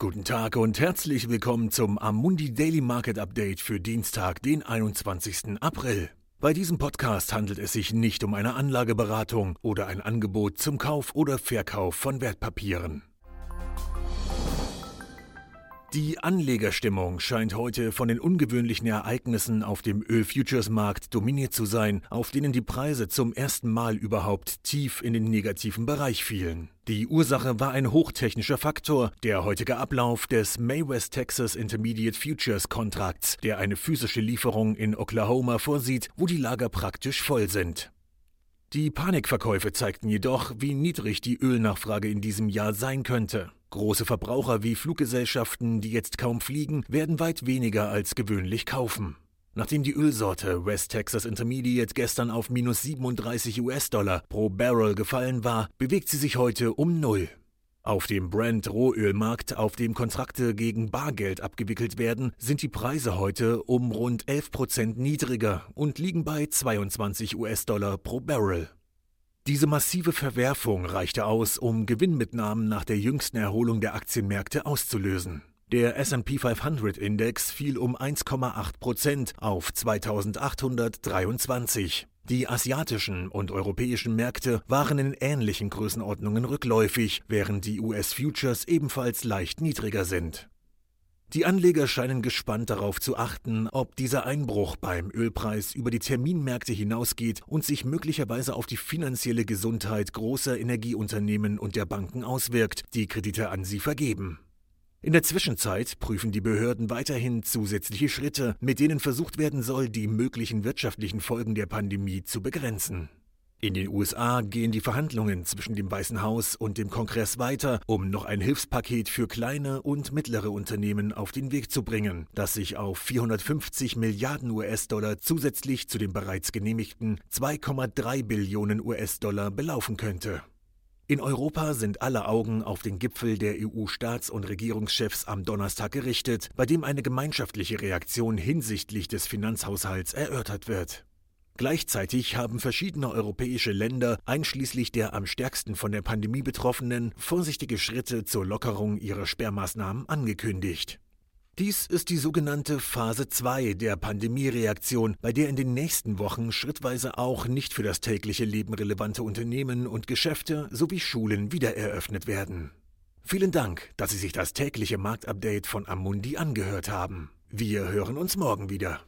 Guten Tag und herzlich willkommen zum Amundi Daily Market Update für Dienstag, den 21. April. Bei diesem Podcast handelt es sich nicht um eine Anlageberatung oder ein Angebot zum Kauf oder Verkauf von Wertpapieren. Die Anlegerstimmung scheint heute von den ungewöhnlichen Ereignissen auf dem Ölfuturesmarkt dominiert zu sein, auf denen die Preise zum ersten Mal überhaupt tief in den negativen Bereich fielen. Die Ursache war ein hochtechnischer Faktor, der heutige Ablauf des May West Texas Intermediate Futures Kontrakts, der eine physische Lieferung in Oklahoma vorsieht, wo die Lager praktisch voll sind. Die Panikverkäufe zeigten jedoch, wie niedrig die Ölnachfrage in diesem Jahr sein könnte. Große Verbraucher wie Fluggesellschaften, die jetzt kaum fliegen, werden weit weniger als gewöhnlich kaufen. Nachdem die Ölsorte West Texas Intermediate gestern auf minus 37 US-Dollar pro Barrel gefallen war, bewegt sie sich heute um Null. Auf dem Brent-Rohölmarkt, auf dem Kontrakte gegen Bargeld abgewickelt werden, sind die Preise heute um rund 11 Prozent niedriger und liegen bei 22 US-Dollar pro Barrel. Diese massive Verwerfung reichte aus, um Gewinnmitnahmen nach der jüngsten Erholung der Aktienmärkte auszulösen. Der SP 500 Index fiel um 1,8 Prozent auf 2823. Die asiatischen und europäischen Märkte waren in ähnlichen Größenordnungen rückläufig, während die US-Futures ebenfalls leicht niedriger sind. Die Anleger scheinen gespannt darauf zu achten, ob dieser Einbruch beim Ölpreis über die Terminmärkte hinausgeht und sich möglicherweise auf die finanzielle Gesundheit großer Energieunternehmen und der Banken auswirkt, die Kredite an sie vergeben. In der Zwischenzeit prüfen die Behörden weiterhin zusätzliche Schritte, mit denen versucht werden soll, die möglichen wirtschaftlichen Folgen der Pandemie zu begrenzen. In den USA gehen die Verhandlungen zwischen dem Weißen Haus und dem Kongress weiter, um noch ein Hilfspaket für kleine und mittlere Unternehmen auf den Weg zu bringen, das sich auf 450 Milliarden US-Dollar zusätzlich zu den bereits genehmigten 2,3 Billionen US-Dollar belaufen könnte. In Europa sind alle Augen auf den Gipfel der EU-Staats- und Regierungschefs am Donnerstag gerichtet, bei dem eine gemeinschaftliche Reaktion hinsichtlich des Finanzhaushalts erörtert wird. Gleichzeitig haben verschiedene europäische Länder, einschließlich der am stärksten von der Pandemie betroffenen, vorsichtige Schritte zur Lockerung ihrer Sperrmaßnahmen angekündigt. Dies ist die sogenannte Phase 2 der Pandemiereaktion, bei der in den nächsten Wochen schrittweise auch nicht für das tägliche Leben relevante Unternehmen und Geschäfte sowie Schulen wiedereröffnet werden. Vielen Dank, dass Sie sich das tägliche Marktupdate von Amundi angehört haben. Wir hören uns morgen wieder.